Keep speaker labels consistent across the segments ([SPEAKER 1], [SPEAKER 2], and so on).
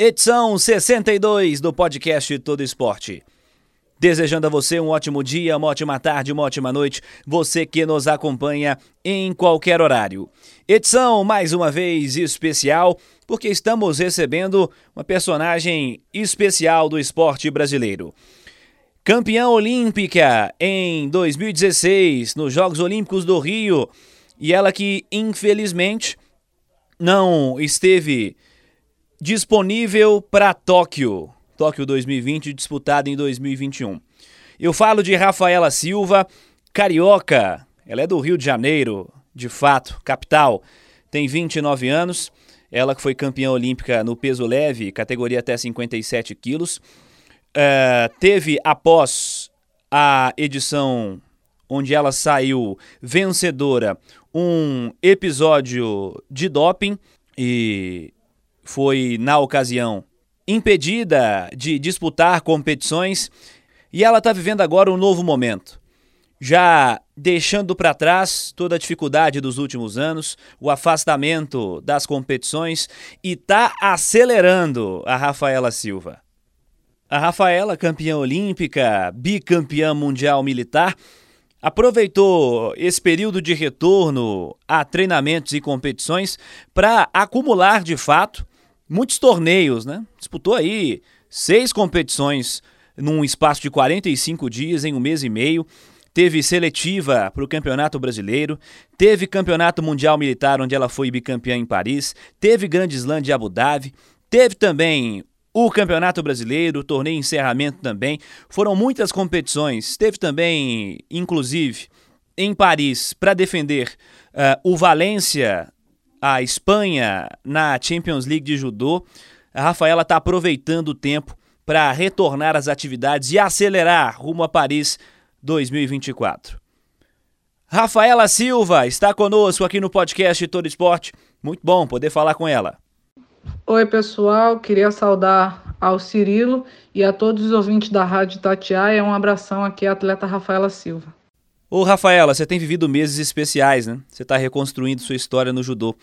[SPEAKER 1] edição 62 do podcast Todo Esporte. Desejando a você um ótimo dia, uma ótima tarde, uma ótima noite, você que nos acompanha em qualquer horário. Edição mais uma vez especial, porque estamos recebendo uma personagem especial do esporte brasileiro. Campeã olímpica em 2016 nos Jogos Olímpicos do Rio e ela que infelizmente não esteve disponível para Tóquio, Tóquio 2020, disputado em 2021. Eu falo de Rafaela Silva, carioca, ela é do Rio de Janeiro, de fato, capital, tem 29 anos, ela que foi campeã olímpica no peso leve, categoria até 57 quilos, uh, teve após a edição onde ela saiu vencedora um episódio de doping e foi, na ocasião, impedida de disputar competições e ela está vivendo agora um novo momento. Já deixando para trás toda a dificuldade dos últimos anos, o afastamento das competições e está acelerando a Rafaela Silva. A Rafaela, campeã olímpica, bicampeã mundial militar, aproveitou esse período de retorno a treinamentos e competições para acumular de fato muitos torneios, né? Disputou aí seis competições num espaço de 45 dias em um mês e meio. Teve seletiva para o Campeonato Brasileiro, teve Campeonato Mundial Militar, onde ela foi bicampeã em Paris, teve Grande Slam de Abu Dhabi, teve também o Campeonato Brasileiro, o torneio encerramento também. Foram muitas competições. Teve também, inclusive, em Paris, para defender uh, o Valência, a Espanha, na Champions League de Judô. A Rafaela está aproveitando o tempo para retornar às atividades e acelerar rumo a Paris 2024. Rafaela Silva está conosco aqui no podcast Todo Esporte. Muito bom poder falar com ela.
[SPEAKER 2] Oi, pessoal. Queria saudar ao Cirilo e a todos os ouvintes da Rádio Tatiaia. Um abração aqui, atleta Rafaela Silva.
[SPEAKER 1] Ô, Rafaela, você tem vivido meses especiais, né? Você está reconstruindo sua história no judô.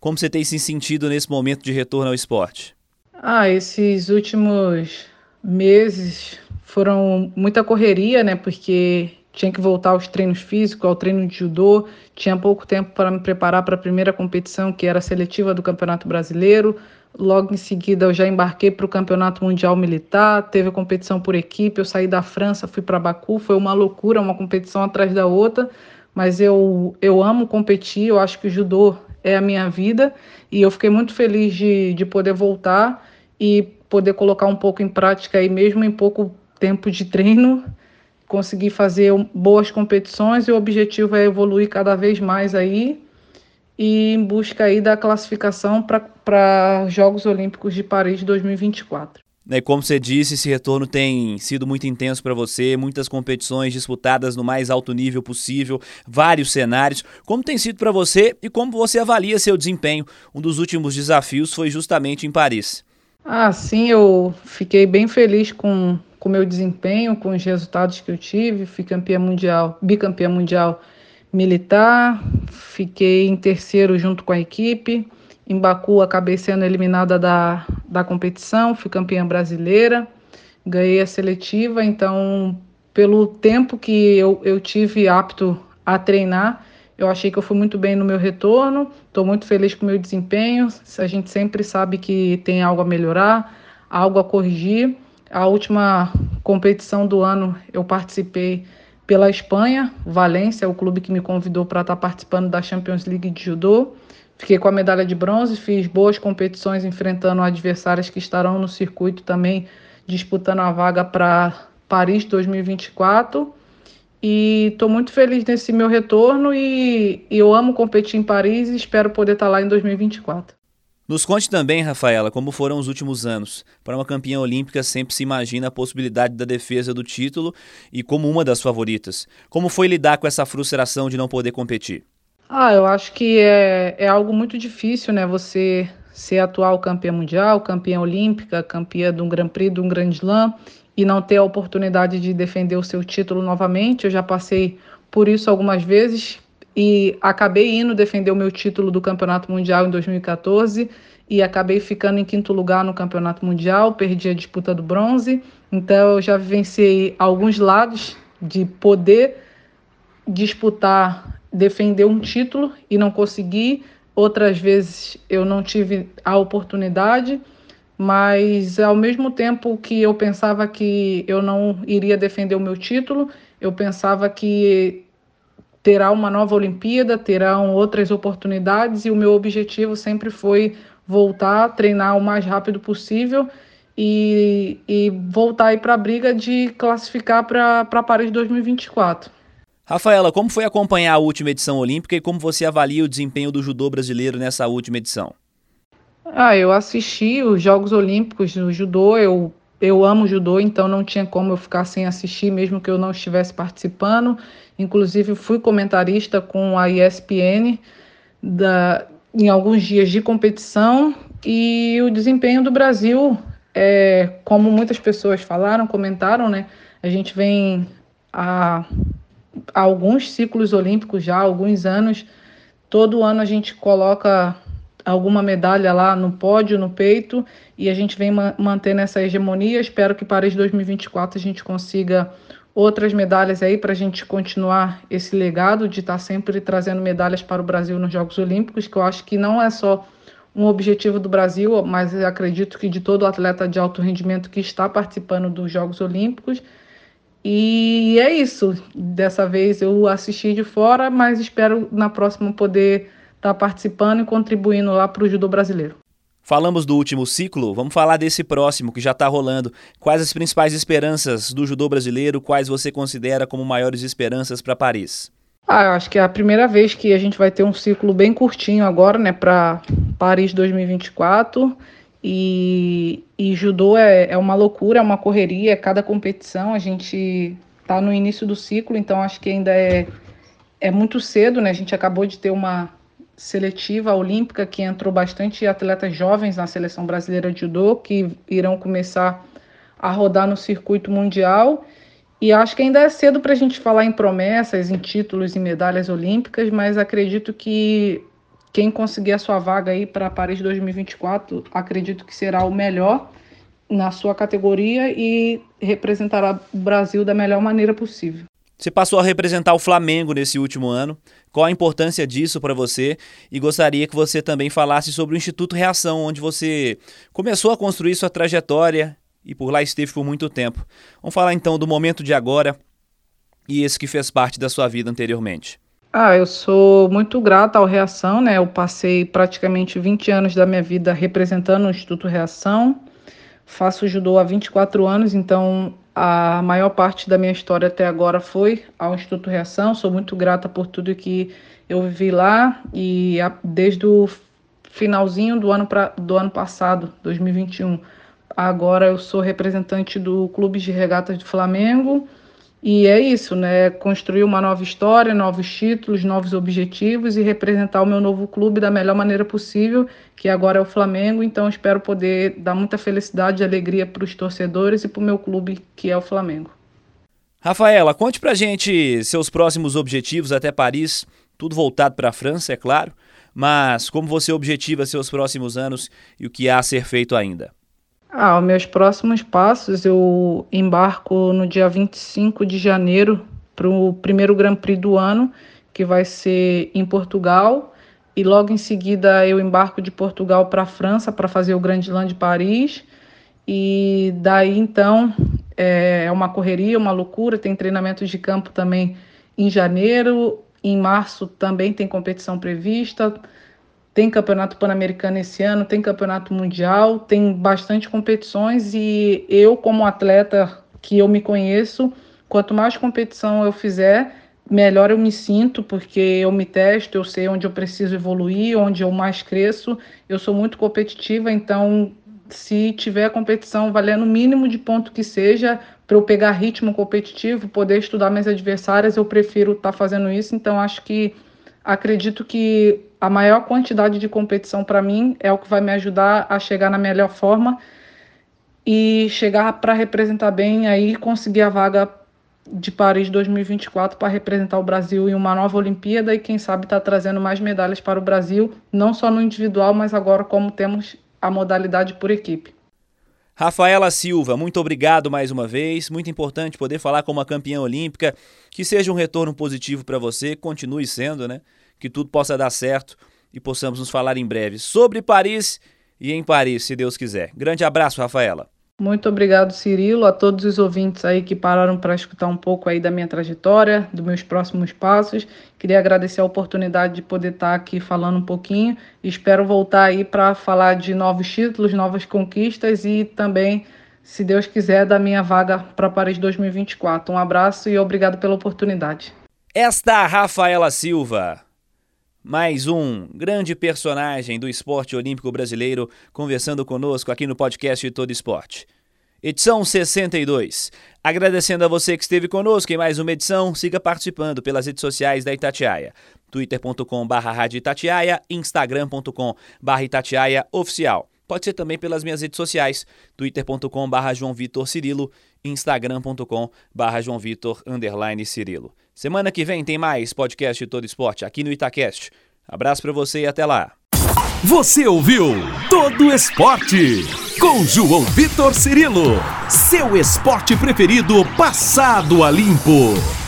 [SPEAKER 1] Como você tem se sentido nesse momento de retorno ao esporte?
[SPEAKER 2] Ah, esses últimos meses foram muita correria, né? Porque tinha que voltar aos treinos físicos, ao treino de judô, tinha pouco tempo para me preparar para a primeira competição, que era a seletiva do Campeonato Brasileiro. Logo em seguida, eu já embarquei para o Campeonato Mundial Militar, teve a competição por equipe. Eu saí da França, fui para Baku, foi uma loucura, uma competição atrás da outra. Mas eu, eu amo competir, eu acho que o judô é a minha vida e eu fiquei muito feliz de, de poder voltar e poder colocar um pouco em prática aí, mesmo em pouco tempo de treino, conseguir fazer boas competições e o objetivo é evoluir cada vez mais aí e em busca aí da classificação para Jogos Olímpicos de Paris 2024.
[SPEAKER 1] Né, como você disse, esse retorno tem sido muito intenso para você, muitas competições disputadas no mais alto nível possível, vários cenários. Como tem sido para você e como você avalia seu desempenho? Um dos últimos desafios foi justamente em Paris.
[SPEAKER 2] Ah, sim, eu fiquei bem feliz com o meu desempenho, com os resultados que eu tive. Fui campeã mundial, bicampeã mundial militar, fiquei em terceiro junto com a equipe. Em Baku, acabei sendo eliminada da, da competição, fui campeã brasileira, ganhei a seletiva. Então, pelo tempo que eu, eu tive apto a treinar, eu achei que eu fui muito bem no meu retorno. Estou muito feliz com o meu desempenho. A gente sempre sabe que tem algo a melhorar, algo a corrigir. A última competição do ano eu participei pela Espanha, Valência, o clube que me convidou para estar tá participando da Champions League de judô. Fiquei com a medalha de bronze, fiz boas competições enfrentando adversárias que estarão no circuito também disputando a vaga para Paris 2024. E estou muito feliz nesse meu retorno e, e, eu amo competir em Paris e espero poder estar tá lá em 2024.
[SPEAKER 1] Nos conte também, Rafaela, como foram os últimos anos. Para uma campeã olímpica, sempre se imagina a possibilidade da defesa do título e como uma das favoritas. Como foi lidar com essa frustração de não poder competir?
[SPEAKER 2] Ah, eu acho que é, é algo muito difícil, né? Você ser atual campeã mundial, campeã olímpica, campeã de um Grand Prix, de um Grand Slam e não ter a oportunidade de defender o seu título novamente. Eu já passei por isso algumas vezes e acabei indo defender o meu título do Campeonato Mundial em 2014 e acabei ficando em quinto lugar no Campeonato Mundial, perdi a disputa do bronze. Então eu já vivenciei alguns lados de poder disputar, defender um título e não conseguir. Outras vezes eu não tive a oportunidade, mas ao mesmo tempo que eu pensava que eu não iria defender o meu título, eu pensava que terá uma nova Olimpíada, terão outras oportunidades e o meu objetivo sempre foi voltar, treinar o mais rápido possível e, e voltar aí para a briga de classificar para Paris 2024.
[SPEAKER 1] Rafaela, como foi acompanhar a última edição olímpica e como você avalia o desempenho do judô brasileiro nessa última edição?
[SPEAKER 2] Ah, eu assisti os Jogos Olímpicos no judô, eu, eu amo judô, então não tinha como eu ficar sem assistir, mesmo que eu não estivesse participando. Inclusive, fui comentarista com a ESPN da, em alguns dias de competição e o desempenho do Brasil, é, como muitas pessoas falaram, comentaram, né? A gente vem a, a alguns ciclos olímpicos já, alguns anos. Todo ano a gente coloca alguma medalha lá no pódio, no peito, e a gente vem mantendo essa hegemonia. Espero que para 2024 a gente consiga outras medalhas aí para a gente continuar esse legado de estar tá sempre trazendo medalhas para o Brasil nos Jogos Olímpicos, que eu acho que não é só um objetivo do Brasil, mas acredito que de todo atleta de alto rendimento que está participando dos Jogos Olímpicos. E é isso. Dessa vez eu assisti de fora, mas espero na próxima poder estar tá participando e contribuindo lá para o judô brasileiro.
[SPEAKER 1] Falamos do último ciclo, vamos falar desse próximo que já está rolando. Quais as principais esperanças do judô brasileiro? Quais você considera como maiores esperanças para Paris?
[SPEAKER 2] Ah, eu acho que é a primeira vez que a gente vai ter um ciclo bem curtinho agora, né, para Paris 2024. E, e judô é, é uma loucura, é uma correria, cada competição. A gente está no início do ciclo, então acho que ainda é, é muito cedo, né? A gente acabou de ter uma seletiva olímpica que entrou bastante atletas jovens na seleção brasileira de judô que irão começar a rodar no circuito mundial. E acho que ainda é cedo para a gente falar em promessas, em títulos e medalhas olímpicas, mas acredito que quem conseguir a sua vaga aí para Paris 2024, acredito que será o melhor na sua categoria e representará o Brasil da melhor maneira possível.
[SPEAKER 1] Você passou a representar o Flamengo nesse último ano. Qual a importância disso para você? E gostaria que você também falasse sobre o Instituto Reação, onde você começou a construir sua trajetória e por lá esteve por muito tempo. Vamos falar então do momento de agora e esse que fez parte da sua vida anteriormente.
[SPEAKER 2] Ah, eu sou muito grata ao Reação, né? Eu passei praticamente 20 anos da minha vida representando o Instituto Reação. Faço judô há 24 anos, então a maior parte da minha história até agora foi ao Instituto Reação. Sou muito grata por tudo que eu vivi lá e a, desde o finalzinho do ano, pra, do ano passado, 2021, agora eu sou representante do Clube de Regatas do Flamengo e é isso, né? Construir uma nova história, novos títulos, novos objetivos e representar o meu novo clube da melhor maneira possível, que agora é o Flamengo. Então espero poder dar muita felicidade e alegria para os torcedores e para o meu clube, que é o Flamengo.
[SPEAKER 1] Rafaela, conte pra gente seus próximos objetivos até Paris, tudo voltado para a França, é claro, mas como você objetiva seus próximos anos e o que há a ser feito ainda?
[SPEAKER 2] Ah, meus próximos passos, eu embarco no dia 25 de janeiro para o primeiro Grand Prix do ano, que vai ser em Portugal. E logo em seguida eu embarco de Portugal para a França para fazer o Grand Slam de Paris. E daí então é, é uma correria, uma loucura. Tem treinamentos de campo também em janeiro. Em março também tem competição prevista. Tem campeonato pan-americano esse ano, tem campeonato mundial, tem bastante competições e eu, como atleta que eu me conheço, quanto mais competição eu fizer, melhor eu me sinto, porque eu me testo, eu sei onde eu preciso evoluir, onde eu mais cresço. Eu sou muito competitiva, então se tiver competição valendo o mínimo de ponto que seja, para eu pegar ritmo competitivo, poder estudar minhas adversárias, eu prefiro estar tá fazendo isso. Então acho que acredito que a maior quantidade de competição para mim é o que vai me ajudar a chegar na melhor forma e chegar para representar bem aí conseguir a vaga de Paris 2024 para representar o Brasil em uma nova Olimpíada e quem sabe estar tá trazendo mais medalhas para o Brasil, não só no individual, mas agora como temos a modalidade por equipe.
[SPEAKER 1] Rafaela Silva, muito obrigado mais uma vez. Muito importante poder falar com uma campeã olímpica. Que seja um retorno positivo para você, continue sendo, né? Que tudo possa dar certo e possamos nos falar em breve sobre Paris e em Paris, se Deus quiser. Grande abraço, Rafaela.
[SPEAKER 2] Muito obrigado, Cirilo, a todos os ouvintes aí que pararam para escutar um pouco aí da minha trajetória, dos meus próximos passos. Queria agradecer a oportunidade de poder estar aqui falando um pouquinho. Espero voltar aí para falar de novos títulos, novas conquistas e também, se Deus quiser, da minha vaga para Paris 2024. Um abraço e obrigado pela oportunidade.
[SPEAKER 1] Esta Rafaela Silva, mais um grande personagem do esporte olímpico brasileiro conversando conosco aqui no podcast Todo Esporte. Edição 62. Agradecendo a você que esteve conosco em mais uma edição, siga participando pelas redes sociais da Itatiaia. twitter.com.br Itatiaia, instagram.com.br Itatiaia Oficial. Pode ser também pelas minhas redes sociais, twitter.com.br João Vitor Cirilo, instagram.com.br João Vitor Cirilo. Semana que vem tem mais podcast Todo Esporte aqui no Itacast. Abraço para você e até lá.
[SPEAKER 3] Você ouviu Todo Esporte com João Vitor Cirilo, seu esporte preferido passado a limpo.